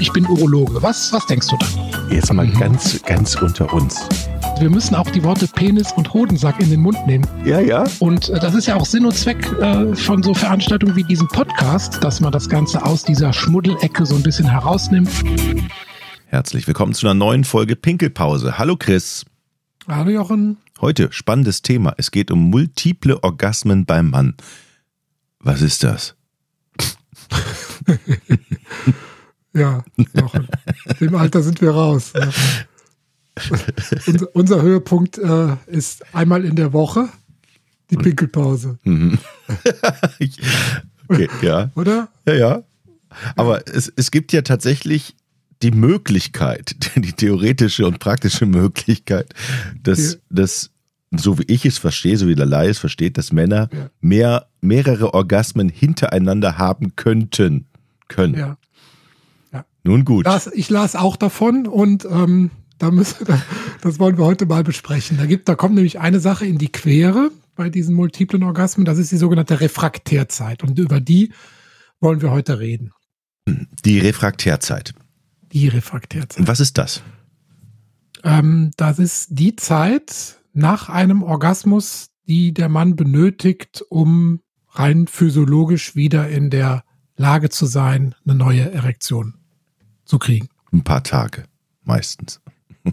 ich bin Urologe. Was, was denkst du da? Jetzt mal ganz, ganz unter uns. Wir müssen auch die Worte Penis und Hodensack in den Mund nehmen. Ja, ja. Und äh, das ist ja auch Sinn und Zweck äh, von so Veranstaltungen wie diesem Podcast, dass man das Ganze aus dieser Schmuddelecke so ein bisschen herausnimmt. Herzlich willkommen zu einer neuen Folge Pinkelpause. Hallo Chris. Hallo Jochen. Heute spannendes Thema. Es geht um multiple Orgasmen beim Mann. Was ist das? ja, Jochen. Dem Alter sind wir raus. Ja. unser, unser, Höhepunkt äh, ist einmal in der Woche die Pinkelpause. Mhm. okay, ja. Oder? Ja, ja. Aber es, es gibt ja tatsächlich die Möglichkeit, die theoretische und praktische Möglichkeit, dass, ja. dass so wie ich es verstehe, so wie der Lai es versteht, dass Männer ja. mehr, mehrere Orgasmen hintereinander haben könnten. Können. Ja. Ja. Nun gut. Das, ich las auch davon und ähm, da müssen, das wollen wir heute mal besprechen. Da, gibt, da kommt nämlich eine Sache in die Quere bei diesen multiplen Orgasmen. Das ist die sogenannte Refraktärzeit. Und über die wollen wir heute reden. Die Refraktärzeit. Die Refraktärzeit. Und was ist das? Ähm, das ist die Zeit nach einem Orgasmus, die der Mann benötigt, um rein physiologisch wieder in der Lage zu sein, eine neue Erektion zu kriegen. Ein paar Tage, meistens.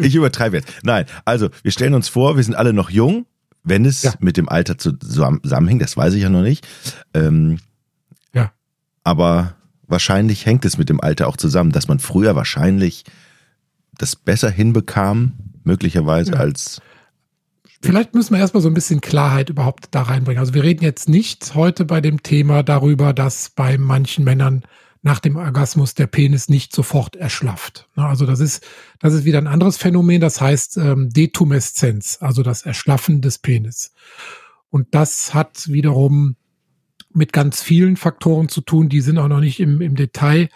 ich übertreibe jetzt. Nein, also wir stellen uns vor, wir sind alle noch jung, wenn es ja. mit dem Alter zusammenhängt, das weiß ich ja noch nicht. Ähm, ja. Aber wahrscheinlich hängt es mit dem Alter auch zusammen, dass man früher wahrscheinlich das besser hinbekam, möglicherweise ja. als. Vielleicht müssen wir erstmal so ein bisschen Klarheit überhaupt da reinbringen. Also wir reden jetzt nicht heute bei dem Thema darüber, dass bei manchen Männern nach dem Orgasmus der Penis nicht sofort erschlafft. Also das ist, das ist wieder ein anderes Phänomen, das heißt ähm, Detumeszenz, also das Erschlaffen des Penis. Und das hat wiederum mit ganz vielen Faktoren zu tun, die sind auch noch nicht im, im Detail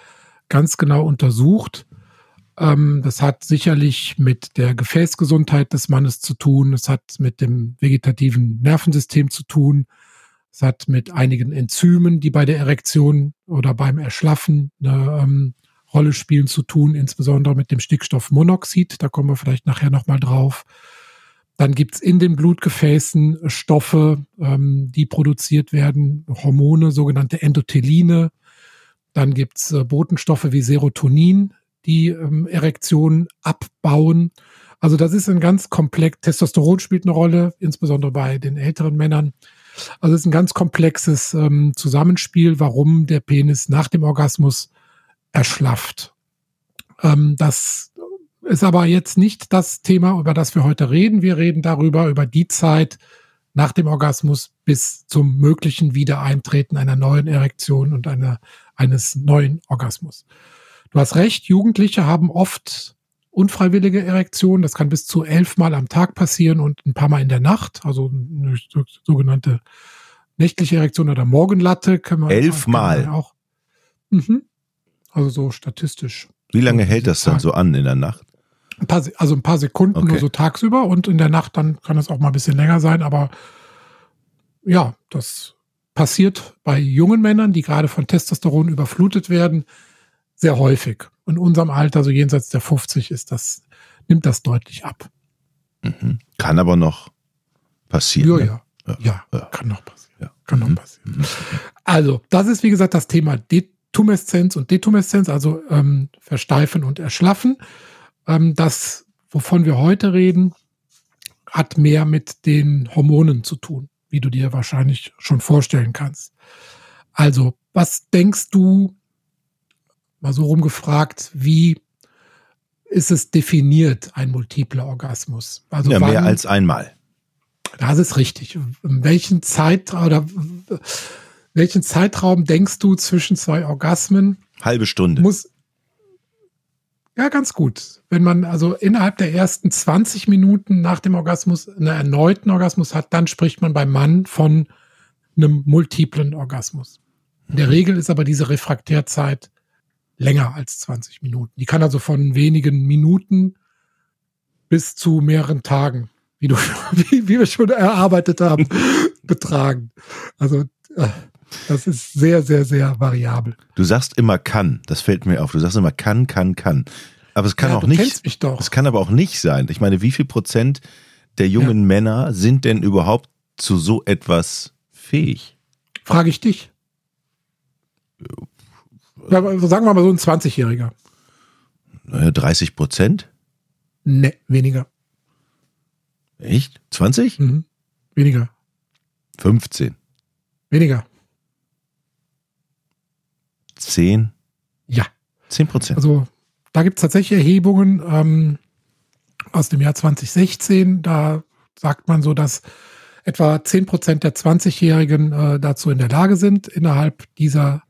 ganz genau untersucht. Ähm, das hat sicherlich mit der Gefäßgesundheit des Mannes zu tun, es hat mit dem vegetativen Nervensystem zu tun, es hat mit einigen Enzymen, die bei der Erektion oder beim Erschlaffen eine ähm, Rolle spielen, zu tun, insbesondere mit dem Stickstoffmonoxid. Da kommen wir vielleicht nachher nochmal drauf. Dann gibt's in den Blutgefäßen Stoffe, ähm, die produziert werden, Hormone, sogenannte Endotheline. Dann gibt's äh, Botenstoffe wie Serotonin, die ähm, Erektionen abbauen. Also das ist ein ganz komplex. Testosteron spielt eine Rolle, insbesondere bei den älteren Männern. Also es ist ein ganz komplexes ähm, Zusammenspiel, warum der Penis nach dem Orgasmus erschlafft. Ähm, das ist aber jetzt nicht das Thema, über das wir heute reden. Wir reden darüber, über die Zeit nach dem Orgasmus bis zum möglichen Wiedereintreten einer neuen Erektion und einer, eines neuen Orgasmus. Du hast recht, Jugendliche haben oft unfreiwillige Erektion. Das kann bis zu elfmal am Tag passieren und ein paar Mal in der Nacht. Also eine sogenannte nächtliche Erektion oder Morgenlatte kann man elfmal auch. Mhm. Also so statistisch. Wie lange hält das dann so an in der Nacht? Ein paar, also ein paar Sekunden okay. nur so tagsüber und in der Nacht dann kann es auch mal ein bisschen länger sein, aber ja, das passiert bei jungen Männern, die gerade von Testosteron überflutet werden, sehr häufig. In unserem Alter, so jenseits der 50, ist das, nimmt das deutlich ab. Mhm. Kann aber noch passieren. Ja, ne? ja. Ja, ja, kann noch passieren. Ja. Kann noch mhm. passieren. Mhm. Also, das ist wie gesagt das Thema Detumeszenz und Detumeszenz, also ähm, Versteifen und Erschlaffen. Ähm, das, wovon wir heute reden, hat mehr mit den Hormonen zu tun, wie du dir wahrscheinlich schon vorstellen kannst. Also, was denkst du, mal so rumgefragt, wie ist es definiert, ein multipler Orgasmus? Also ja, wann, mehr als einmal. Das ist richtig. In welchen Zeitraum oder welchen Zeitraum denkst du zwischen zwei Orgasmen? Halbe Stunde. Muss, ja, ganz gut. Wenn man also innerhalb der ersten 20 Minuten nach dem Orgasmus einen erneuten Orgasmus hat, dann spricht man beim Mann von einem multiplen Orgasmus. In der mhm. Regel ist aber diese Refraktärzeit länger als 20 Minuten. Die kann also von wenigen Minuten bis zu mehreren Tagen, wie, du, wie, wie wir schon erarbeitet haben, betragen. Also äh, Das ist sehr, sehr, sehr variabel. Du sagst immer kann, das fällt mir auf. Du sagst immer kann, kann, kann. Aber es kann Ja, auch nicht. kennst mich doch. Es kann aber auch nicht sein. Ich meine, wie viel Prozent der jungen Männer sind denn überhaupt zu so etwas fähig? Frage ich dich. Ja, aber sagen wir mal so ein 20-Jähriger. Naja, 30 Prozent? Ne, weniger. Echt? 20? Mhm. Weniger. 15? Weniger. 10? Ja. 10 Prozent. Also da gibt es tatsächlich Erhebungen ähm, aus dem Jahr 2016. Da sagt man so, dass etwa 10 Prozent der 20-Jährigen äh, dazu in der Lage sind, innerhalb dieser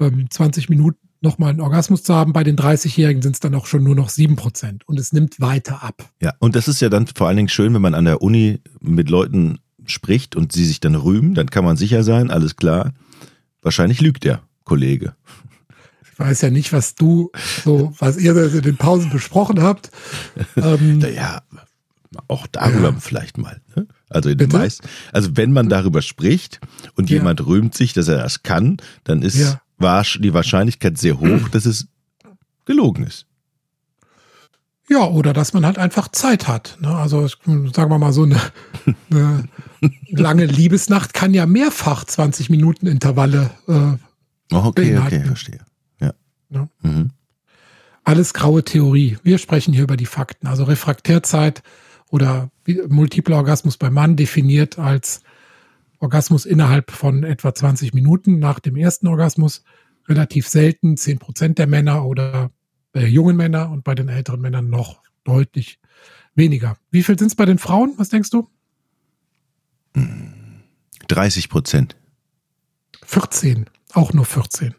ähm, 20 Minuten nochmal einen Orgasmus zu haben. Bei den 30-Jährigen sind es dann auch schon nur noch 7 Prozent. Und es nimmt weiter ab. Ja, und das ist ja dann vor allen Dingen schön, wenn man an der Uni mit Leuten spricht und sie sich dann rühmen, dann kann man sicher sein, alles klar. Wahrscheinlich lügt der Kollege. Ich weiß ja nicht, was du so, was ihr in den Pausen besprochen habt. Ähm, Naja, auch darüber Ja. vielleicht mal. Ne? Also in meisten, also wenn man darüber spricht und Ja. jemand rühmt sich, dass er das kann, dann ist Ja. Wahrsch- die Wahrscheinlichkeit sehr hoch, dass es gelogen ist. Ja, oder dass man halt einfach Zeit hat. Ne? Also sagen wir mal so eine, eine lange Liebesnacht kann ja mehrfach 20 Minuten Intervalle. Äh, Oh, okay, okay, Beinhalten. verstehe. Ja. Ja. Mhm. alles graue Theorie. Wir sprechen hier über die Fakten. Also Refraktärzeit oder multipler Orgasmus beim Mann definiert als Orgasmus innerhalb von etwa 20 Minuten nach dem ersten Orgasmus. Relativ selten, 10 Prozent der Männer oder der jungen Männer und bei den älteren Männern noch deutlich weniger. Wie viel sind es bei den Frauen? Was denkst du? 30 Prozent. 14. Auch nur 14.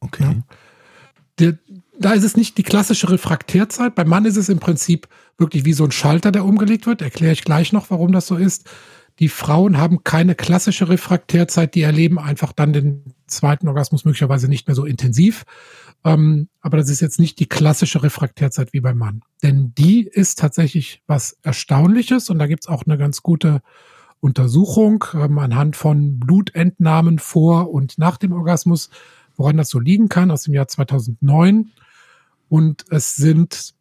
Okay. Ja. Der, da ist es nicht die klassische Refraktärzeit. Beim Mann ist es im Prinzip wirklich wie so ein Schalter, der umgelegt wird. Erkläre ich gleich noch, warum das so ist. Die Frauen haben keine klassische Refraktärzeit, die erleben einfach dann den zweiten Orgasmus möglicherweise nicht mehr so intensiv. Ähm, aber das ist jetzt nicht die klassische Refraktärzeit wie beim Mann. Denn die ist tatsächlich was Erstaunliches und da gibt's auch eine ganz gute Untersuchung ähm, anhand von Blutentnahmen vor und nach dem Orgasmus, woran das so liegen kann, aus dem Jahr 2009. Und es sind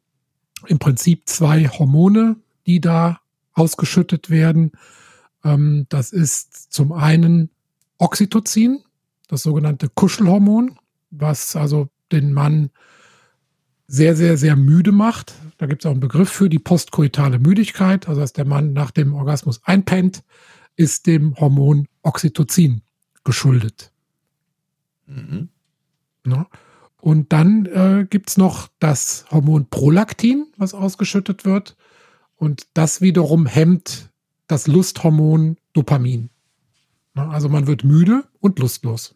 im Prinzip zwei Hormone, die da ausgeschüttet werden. Ähm, das ist zum einen Oxytocin, das sogenannte Kuschelhormon, was also den Mann sehr, sehr, sehr müde macht. Da gibt es auch einen Begriff für die postkoitale Müdigkeit. Also dass der Mann nach dem Orgasmus einpennt, ist dem Hormon Oxytocin geschuldet. Mhm. Ne? Und dann äh, gibt's noch das Hormon Prolaktin, was ausgeschüttet wird. Und das wiederum hemmt das Lusthormon Dopamin. Also man wird müde und lustlos.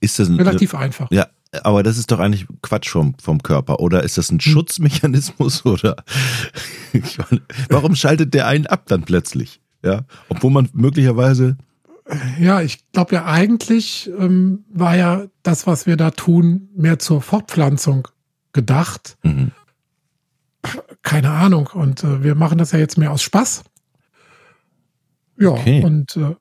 Ist das ein, Relativ einfach. Ja, aber das ist doch eigentlich Quatsch vom, vom Körper. Oder ist das ein Schutzmechanismus? Oder meine, warum schaltet der einen ab dann plötzlich? Ja, obwohl man möglicherweise. Ja, ich glaube ja eigentlich ähm, war ja das, was wir da tun, mehr zur Fortpflanzung gedacht. Mhm. Keine Ahnung. Und äh, wir machen das ja jetzt mehr aus Spaß. Ja, Okay. und äh,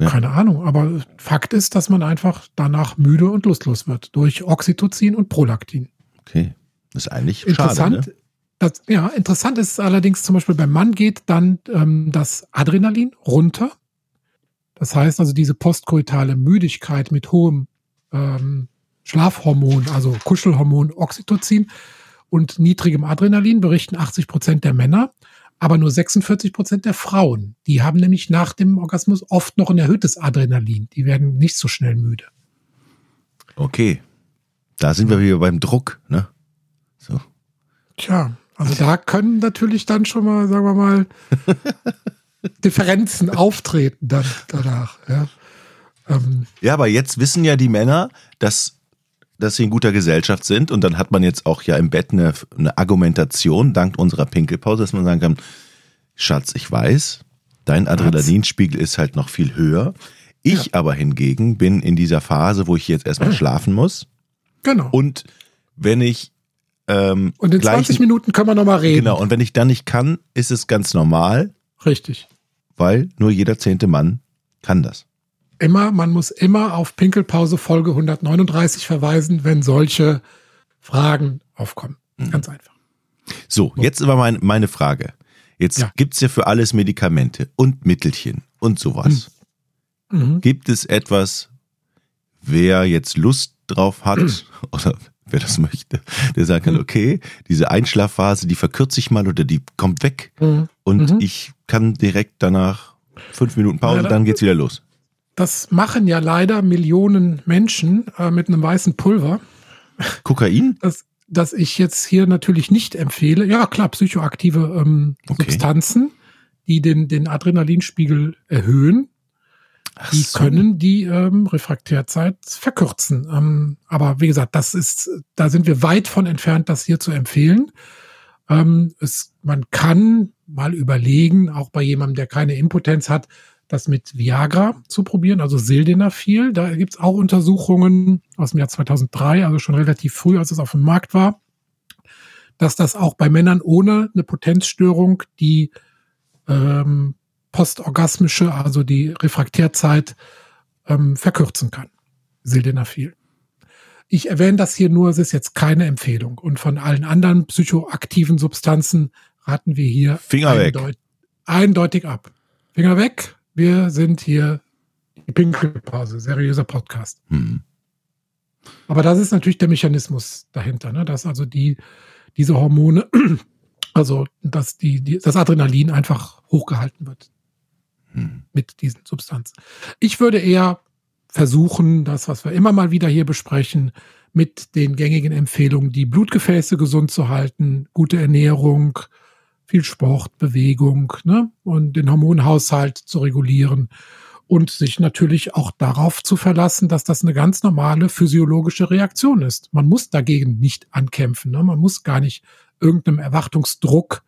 Ja. keine Ahnung. Aber Fakt ist, dass man einfach danach müde und lustlos wird durch Oxytocin und Prolaktin. Okay, das ist eigentlich Interessant. schade. Ne? Das, ja, interessant ist allerdings zum Beispiel beim Mann geht dann ähm, das Adrenalin runter. Das heißt also diese postkoitale Müdigkeit mit hohem ähm, Schlafhormon, also Kuschelhormon Oxytocin und niedrigem Adrenalin berichten 80 Prozent der Männer, aber nur 46 Prozent der Frauen. Die haben nämlich nach dem Orgasmus oft noch ein erhöhtes Adrenalin. Die werden nicht so schnell müde. Okay, da sind wir wieder beim Druck. Ne? So. Tja, also da können natürlich dann schon mal, sagen wir mal, Differenzen auftreten dann danach. Ja. Ähm, Ja, aber jetzt wissen ja die Männer, dass, dass sie in guter Gesellschaft sind und dann hat man jetzt auch ja im Bett eine, eine Argumentation dank unserer Pinkelpause, dass man sagen kann, Schatz, ich weiß, dein Adrenalinspiegel ist halt noch viel höher. Ich aber hingegen bin in dieser Phase, wo ich jetzt erstmal schlafen muss genau. und wenn ich ähm, Und in gleich- 20 Minuten können wir nochmal reden. Genau, und wenn ich dann nicht kann, ist es ganz normal, Richtig. weil nur jeder zehnte Mann kann das. Immer, man muss immer auf Pinkelpause Folge 139 verweisen, wenn solche Fragen aufkommen. Mhm. Ganz einfach. So, jetzt aber mein, meine Frage. Jetzt ja. es ja für alles Medikamente und Mittelchen und sowas. Mhm. mhm. Gibt es etwas, wer jetzt Lust drauf hat oder wer das möchte, der sagen kann, mhm. okay, diese Einschlafphase, die verkürze ich mal oder die kommt weg mhm. und mhm. ich kann direkt danach fünf Minuten Pause, ja, dann geht's wieder los. Das machen ja leider Millionen Menschen äh, mit einem weißen Pulver. Kokain? Das, das ich jetzt hier natürlich nicht empfehle. Ja, klar, psychoaktive ähm, okay. Substanzen, die den, den Adrenalinspiegel erhöhen. Ach die so. können die ähm, Refraktärzeit verkürzen. Ähm, aber wie gesagt, das ist, da sind wir weit von entfernt, das hier zu empfehlen. Ähm, es, man kann mal überlegen, auch bei jemandem, der keine Impotenz hat, das mit Viagra zu probieren, also Sildenafil. Da gibt's auch Untersuchungen aus dem Jahr 2003, also schon relativ früh, als es auf dem Markt war, dass das auch bei Männern ohne eine Potenzstörung die ähm, postorgasmische, also die Refraktärzeit ähm, verkürzen kann. Sildenafil. Ich erwähne das hier nur, es ist jetzt keine Empfehlung. Und von allen anderen psychoaktiven Substanzen raten wir hier Finger eindeutig, weg. eindeutig ab. Finger weg. Wir sind hier die Pinkelpause, seriöser Podcast. Hm. Aber das ist natürlich der Mechanismus dahinter, ne? dass also die, diese Hormone, also dass die, die, das Adrenalin einfach hochgehalten wird hm. mit diesen Substanzen. Ich würde eher versuchen, das, was wir immer mal wieder hier besprechen, mit den gängigen Empfehlungen, die Blutgefäße gesund zu halten, gute Ernährung, viel Sport, Bewegung ne? und den Hormonhaushalt zu regulieren und sich natürlich auch darauf zu verlassen, dass das eine ganz normale physiologische Reaktion ist. Man muss dagegen nicht ankämpfen, ne? man muss gar nicht irgendeinem Erwartungsdruck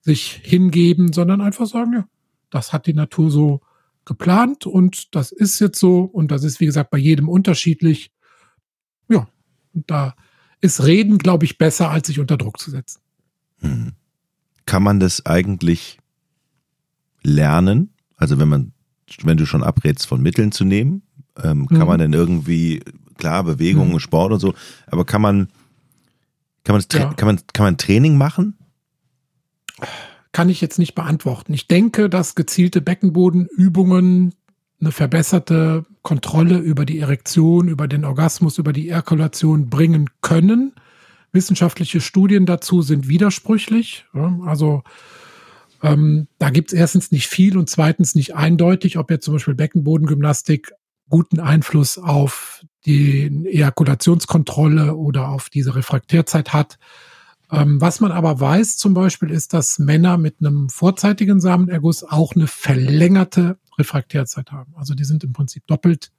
sich hingeben, sondern einfach sagen, ja, das hat die Natur so geplant und das ist jetzt so und das ist, wie gesagt, bei jedem unterschiedlich. Ja, und da ist Reden, glaube ich, besser, als sich unter Druck zu setzen. Hm. Kann man das eigentlich lernen? Also wenn man, wenn du schon abrätst, von Mitteln zu nehmen, ähm, kann mhm. man dann irgendwie, klar, Bewegung, mhm. Sport und so, aber kann man, kann man, ja. kann man, kann man Training machen? kann ich jetzt nicht beantworten. Ich denke, dass gezielte Beckenbodenübungen eine verbesserte Kontrolle über die Erektion, über den Orgasmus, über die Erkulation bringen können. Wissenschaftliche Studien dazu sind widersprüchlich. Also ähm, da gibt es erstens nicht viel und zweitens nicht eindeutig, ob jetzt zum Beispiel Beckenbodengymnastik guten Einfluss auf die Ejakulationskontrolle oder auf diese Refraktärzeit hat. Ähm, was man aber weiß zum Beispiel ist, dass Männer mit einem vorzeitigen Samenerguss auch eine verlängerte Refraktärzeit haben. Also die sind im Prinzip doppelt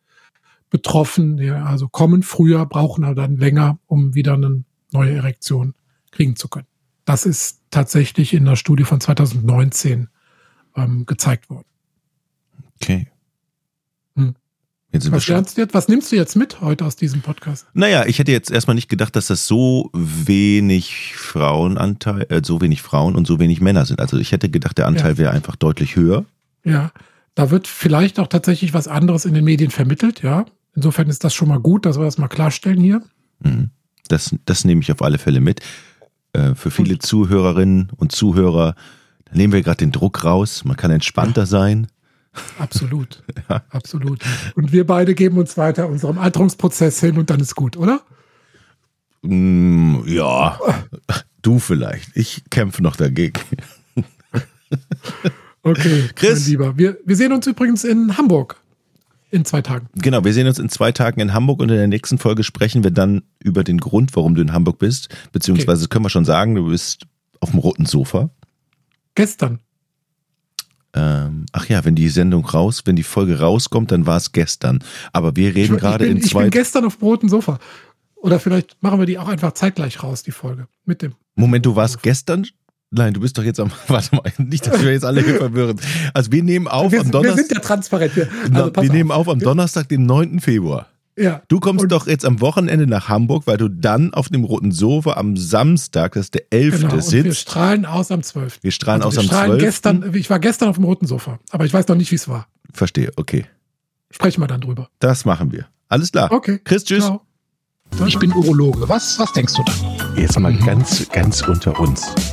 betroffen, also kommen früher, brauchen aber dann länger, um wieder eine neue Erektion kriegen zu können. Das ist tatsächlich in der Studie von 2019 ähm, gezeigt worden. Okay. Jetzt was, jetzt, was nimmst du jetzt mit heute aus diesem Podcast? Naja, ich hätte jetzt erstmal nicht gedacht, dass das so wenig Frauenanteil, äh, so wenig Frauen und so wenig Männer sind. Also ich hätte gedacht, der Anteil ja. wäre einfach deutlich höher. Ja, da wird vielleicht auch tatsächlich was anderes in den Medien vermittelt, ja. Insofern ist das schon mal gut, dass wir das mal klarstellen hier. Mhm. Das, das nehme ich auf alle Fälle mit. Äh, für viele und? Zuhörerinnen und Zuhörer, da nehmen wir gerade den Druck raus. Man kann entspannter sein. Absolut. ja. Absolut. Und wir beide geben uns weiter unserem Alterungsprozess hin und dann ist gut, oder? Mm, ja. Du vielleicht. Ich kämpfe noch dagegen. okay, Chris. Lieber. Wir, wir sehen uns übrigens in Hamburg in zwei Tagen. Genau, wir sehen uns in zwei Tagen in Hamburg und in der nächsten Folge sprechen wir dann über den Grund, warum du in Hamburg bist. Beziehungsweise okay. können wir schon sagen, du bist auf dem roten Sofa. Gestern. Ähm, ach ja, wenn die Sendung raus, wenn die Folge rauskommt, dann war es gestern. Aber wir reden gerade in zwei. Ich bin gestern auf dem roten Sofa. Oder vielleicht machen wir die auch einfach zeitgleich raus, die Folge. Mit dem. Moment, du warst gestern Nein, du bist doch jetzt am. Warte mal, nicht, dass wir jetzt alle hier verwirren. Also wir nehmen auf wir, am Donnerstag. Wir sind ja transparent. Wir, also wir nehmen auf am Donnerstag, den 9. Februar. Ja. Du kommst doch jetzt am Wochenende nach Hamburg, weil du dann auf dem roten Sofa am Samstag, das ist der 11. Genau, sitzt. Wir strahlen aus am 12. Wir strahlen also aus wir am strahlen 12. Gestern, ich war gestern auf dem roten Sofa, aber ich weiß noch nicht, wie es war. Verstehe, okay. sprechen wir dann drüber. Das machen wir. Alles klar. Okay. Chris, tschüss. Ciao. Ich bin Urologe. Was, was denkst du da? Jetzt mal mhm. ganz, ganz unter uns.